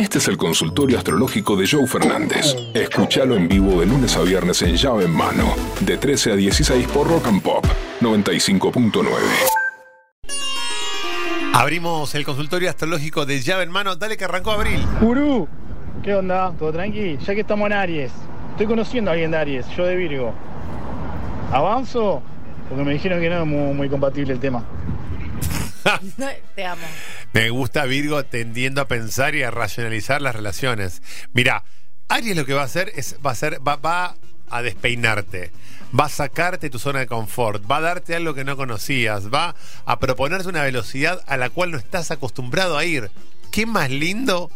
Este es el consultorio astrológico de Joe Fernández. Escúchalo en vivo de lunes a viernes en llave en mano, de 13 a 16 por Rock and Pop 95.9. Abrimos el consultorio astrológico de llave en mano. Dale que arrancó abril. Gurú, ¿qué onda? ¿Todo tranqui? Ya que estamos en Aries, estoy conociendo a alguien de Aries, yo de Virgo. ¿Avanzo? Porque me dijeron que no es muy, muy compatible el tema. Te amo. Me gusta Virgo tendiendo a pensar y a racionalizar las relaciones. Mira, Aries lo que va a hacer es va a hacer va, va a despeinarte, va a sacarte tu zona de confort, va a darte algo que no conocías, va a proponerte una velocidad a la cual no estás acostumbrado a ir. ¿Qué más lindo?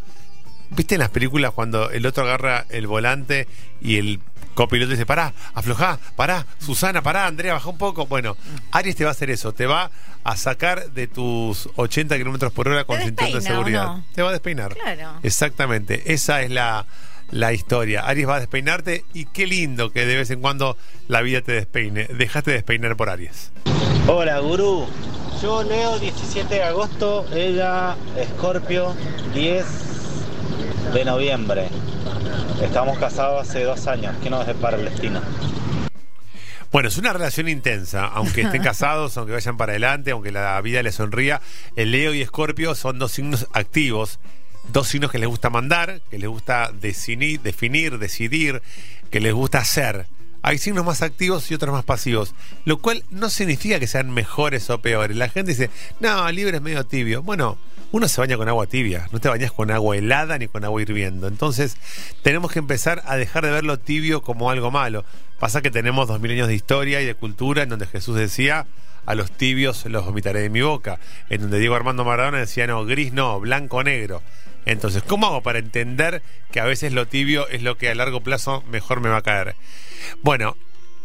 ¿Viste en las películas cuando el otro agarra el volante y el copiloto dice, pará, aflojá, pará, Susana, pará, Andrea, baja un poco? Bueno, Aries te va a hacer eso, te va a sacar de tus 80 kilómetros por hora con cinturón de despeina, ¿o seguridad. no? Te va a despeinar. Claro. Exactamente, esa es la, la historia. Aries va a despeinarte y qué lindo que de vez en cuando la vida te despeine. Dejaste de despeinar por Aries. Hola, gurú. Yo leo 17 de agosto, ella Escorpio 10 de noviembre. Estamos casados hace dos años. ¿Qué nos depara el destino? Bueno, es una relación intensa, aunque estén casados, aunque vayan para adelante, aunque la vida les sonría. El Leo y Escorpio son dos signos activos, dos signos que les gusta mandar, que les gusta definir, definir, decidir, que les gusta hacer. Hay signos más activos y otros más pasivos, lo cual no significa que sean mejores o peores. La gente dice, no, libre es medio tibio. Bueno, uno se baña con agua tibia, no te bañas con agua helada ni con agua hirviendo. Entonces, tenemos que empezar a dejar de ver lo tibio como algo malo. Pasa que tenemos dos mil años de historia y de cultura en donde Jesús decía, a los tibios los vomitaré de mi boca. En donde Diego Armando Maradona decía, no, gris no, blanco negro. Entonces, ¿cómo hago para entender que a veces lo tibio es lo que a largo plazo mejor me va a caer? Bueno,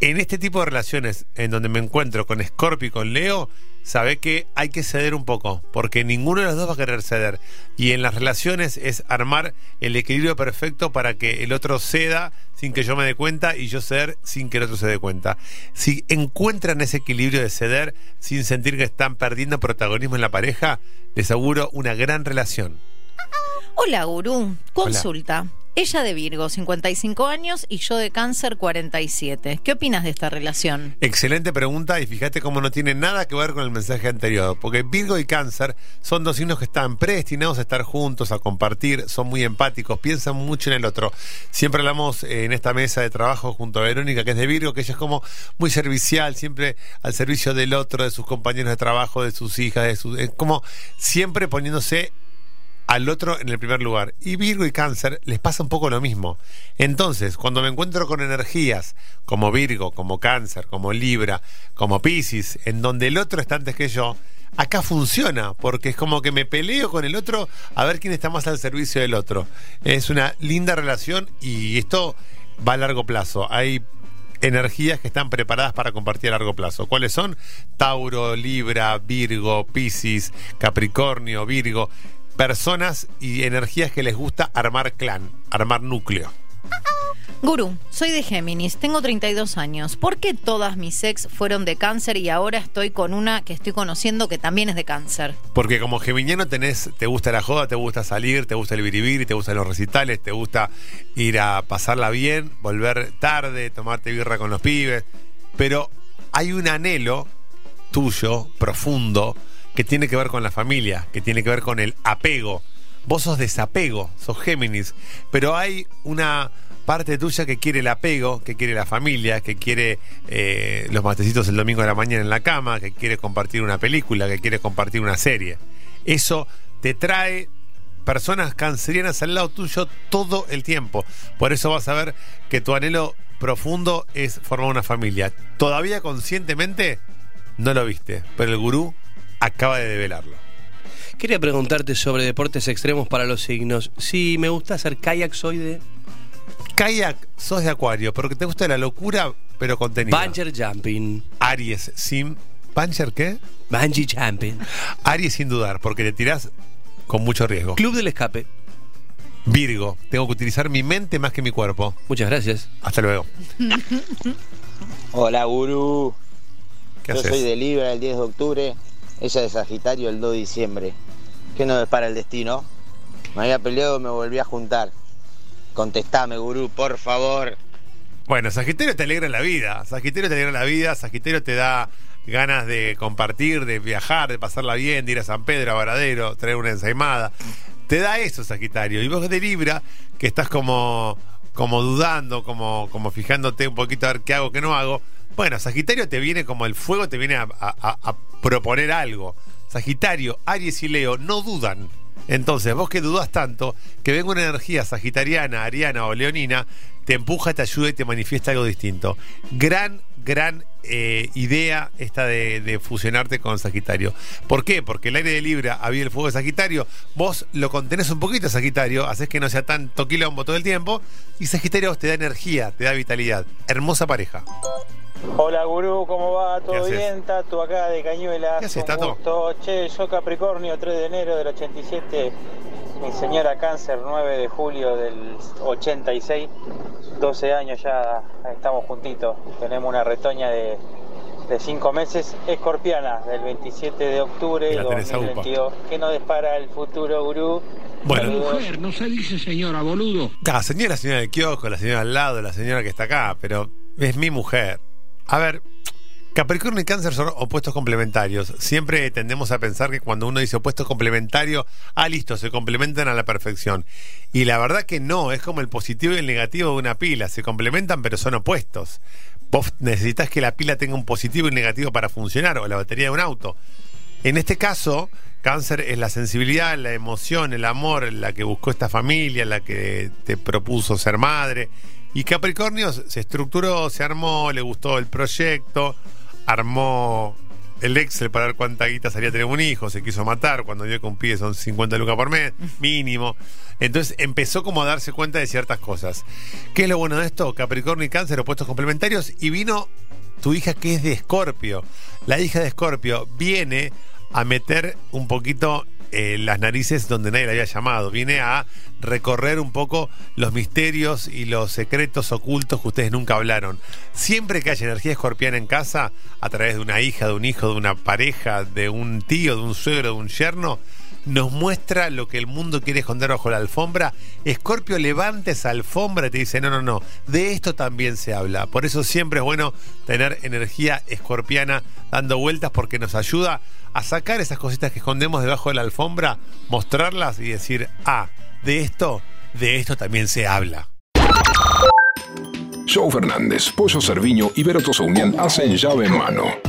en este tipo de relaciones en donde me encuentro con Scorpio y con Leo, sabe que hay que ceder un poco, porque ninguno de los dos va a querer ceder. Y en las relaciones es armar el equilibrio perfecto para que el otro ceda sin que yo me dé cuenta y yo ceder sin que el otro se dé cuenta. Si encuentran ese equilibrio de ceder sin sentir que están perdiendo protagonismo en la pareja, les auguro una gran relación. Hola, gurú. Consulta. Ella de Virgo, 55 años, y yo de Cáncer, 47. ¿Qué opinas de esta relación? Excelente pregunta y fíjate cómo no tiene nada que ver con el mensaje anterior, porque Virgo y Cáncer son dos signos que están predestinados a estar juntos, a compartir, son muy empáticos, piensan mucho en el otro. Siempre hablamos eh, en esta mesa de trabajo junto a Verónica, que es de Virgo, que ella es como muy servicial, siempre al servicio del otro, de sus compañeros de trabajo, de sus hijas, de sus, es como siempre poniéndose al otro en el primer lugar. Y Virgo y Cáncer les pasa un poco lo mismo. Entonces, cuando me encuentro con energías como Virgo, como Cáncer, como Libra, como Piscis, en donde el otro está antes que yo, acá funciona, porque es como que me peleo con el otro a ver quién está más al servicio del otro. Es una linda relación y esto va a largo plazo. Hay energías que están preparadas para compartir a largo plazo. ¿Cuáles son? Tauro, Libra, Virgo, Piscis, Capricornio, Virgo. Personas y energías que les gusta armar clan, armar núcleo. Gurú, soy de Géminis, tengo 32 años. ¿Por qué todas mis ex fueron de Cáncer y ahora estoy con una que estoy conociendo que también es de Cáncer? Porque como geminiano tenés, te gusta la joda, te gusta salir, te gusta el biribiri, te gustan los recitales, te gusta ir a pasarla bien, volver tarde, tomarte birra con los pibes. Pero hay un anhelo tuyo, profundo, que tiene que ver con la familia, que tiene que ver con el apego. Vos sos desapego, sos Géminis, pero hay una parte tuya que quiere el apego, que quiere la familia, que quiere eh, los matecitos el domingo de la mañana en la cama, que quiere compartir una película, que quiere compartir una serie. Eso te trae personas cancerianas al lado tuyo todo el tiempo. Por eso vas a ver que tu anhelo profundo es formar una familia. Todavía conscientemente no lo viste, pero el gurú acaba de develarlo. Quería preguntarte sobre deportes extremos para los signos. Si me gusta hacer kayak, soy de Kayak, sos de acuario, porque te gusta la locura, pero contenido. bungee jumping. Aries, sin... ¿Bancher qué? Bungee jumping. Aries sin dudar, porque te tirás con mucho riesgo. Club del escape. Virgo, tengo que utilizar mi mente más que mi cuerpo. Muchas gracias. Hasta luego. Hola, gurú. ¿Qué Yo haces? soy de Libra el 10 de octubre, ella de Sagitario el 2 de diciembre. ¿Qué nos depara el destino? Me había peleado, me volví a juntar. Contestame, gurú, por favor. Bueno, Sagitario te alegra la vida. Sagitario te alegra la vida. Sagitario te da ganas de compartir, de viajar, de pasarla bien, de ir a San Pedro, a Varadero, traer una ensaimada. Te da eso, Sagitario. Y vos de Libra, que estás como, como dudando, como, como fijándote un poquito a ver qué hago, qué no hago. Bueno, Sagitario te viene como el fuego, te viene a, proponer algo. Sagitario, Aries y Leo no dudan. Entonces, vos que dudas tanto, que venga una energía sagitariana, ariana o leonina, te empuja, te ayuda y te manifiesta algo distinto. Gran, gran eh, idea esta de, de fusionarte con Sagitario. ¿Por qué? Porque el aire de Libra había el fuego de Sagitario, vos lo contenés un poquito Sagitario, haces que no sea tanto quilombo todo el tiempo, y Sagitario te da energía, te da vitalidad. Hermosa pareja. Hola gurú, ¿cómo va? ¿Qué ¿Todo bien? Tato acá de Cañuelas. ¿Qué haces, Tato? gusto. Che, yo Capricornio, 3 de enero del 87. Mi señora Cáncer, 9 de julio del 86. 12 años ya estamos juntitos. Tenemos una retoña de, de 5 meses. Escorpiana, del 27 de octubre Y del la tenés a upa. 2022. ¿Qué nos depara el futuro, gurú? Bueno. Saludos. no se dice señora, boludo. La señora, la señora del kiosco, la señora al lado, la señora que está acá, pero es mi mujer. A ver, Capricornio y Cáncer son opuestos complementarios. Siempre tendemos a pensar que cuando uno dice opuestos complementarios, ah, listo, se complementan a la perfección. Y la verdad que no, es como el positivo y el negativo de una pila, se complementan pero son opuestos. Vos necesitas que la pila tenga un positivo y un negativo para funcionar, o la batería de un auto. En este caso, cáncer es la sensibilidad, la emoción, el amor, la que buscó esta familia, la que te propuso ser madre. Y Capricornio se estructuró, se armó, le gustó el proyecto, armó el Excel para ver cuánta guita salía tener un hijo, se quiso matar cuando vio que un pibe son 50 lucas por mes, mínimo. Entonces empezó como a darse cuenta de ciertas cosas. ¿Qué es lo bueno de esto? Capricornio y Cáncer, opuestos complementarios, y vino tu hija que es de Escorpio. La hija de Escorpio viene a meter un poquito eh, las narices donde nadie la había llamado. Viene a recorrer un poco los misterios y los secretos ocultos que ustedes nunca hablaron. Siempre que haya energía escorpiana en casa, a través de una hija, de un hijo, de una pareja, de un tío, de un suegro, de un yerno, nos muestra lo que el mundo quiere esconder bajo la alfombra. Escorpio levanta esa alfombra y te dice, no, no, no, de esto también se habla. Por eso siempre es bueno tener energía escorpiana dando vueltas porque nos ayuda a sacar esas cositas que escondemos debajo de la alfombra, mostrarlas y decir, ah, de esto, de esto también se habla. Joe Fernández, Pollo Cerviño y Vero Tosaunian hacen llave en mano.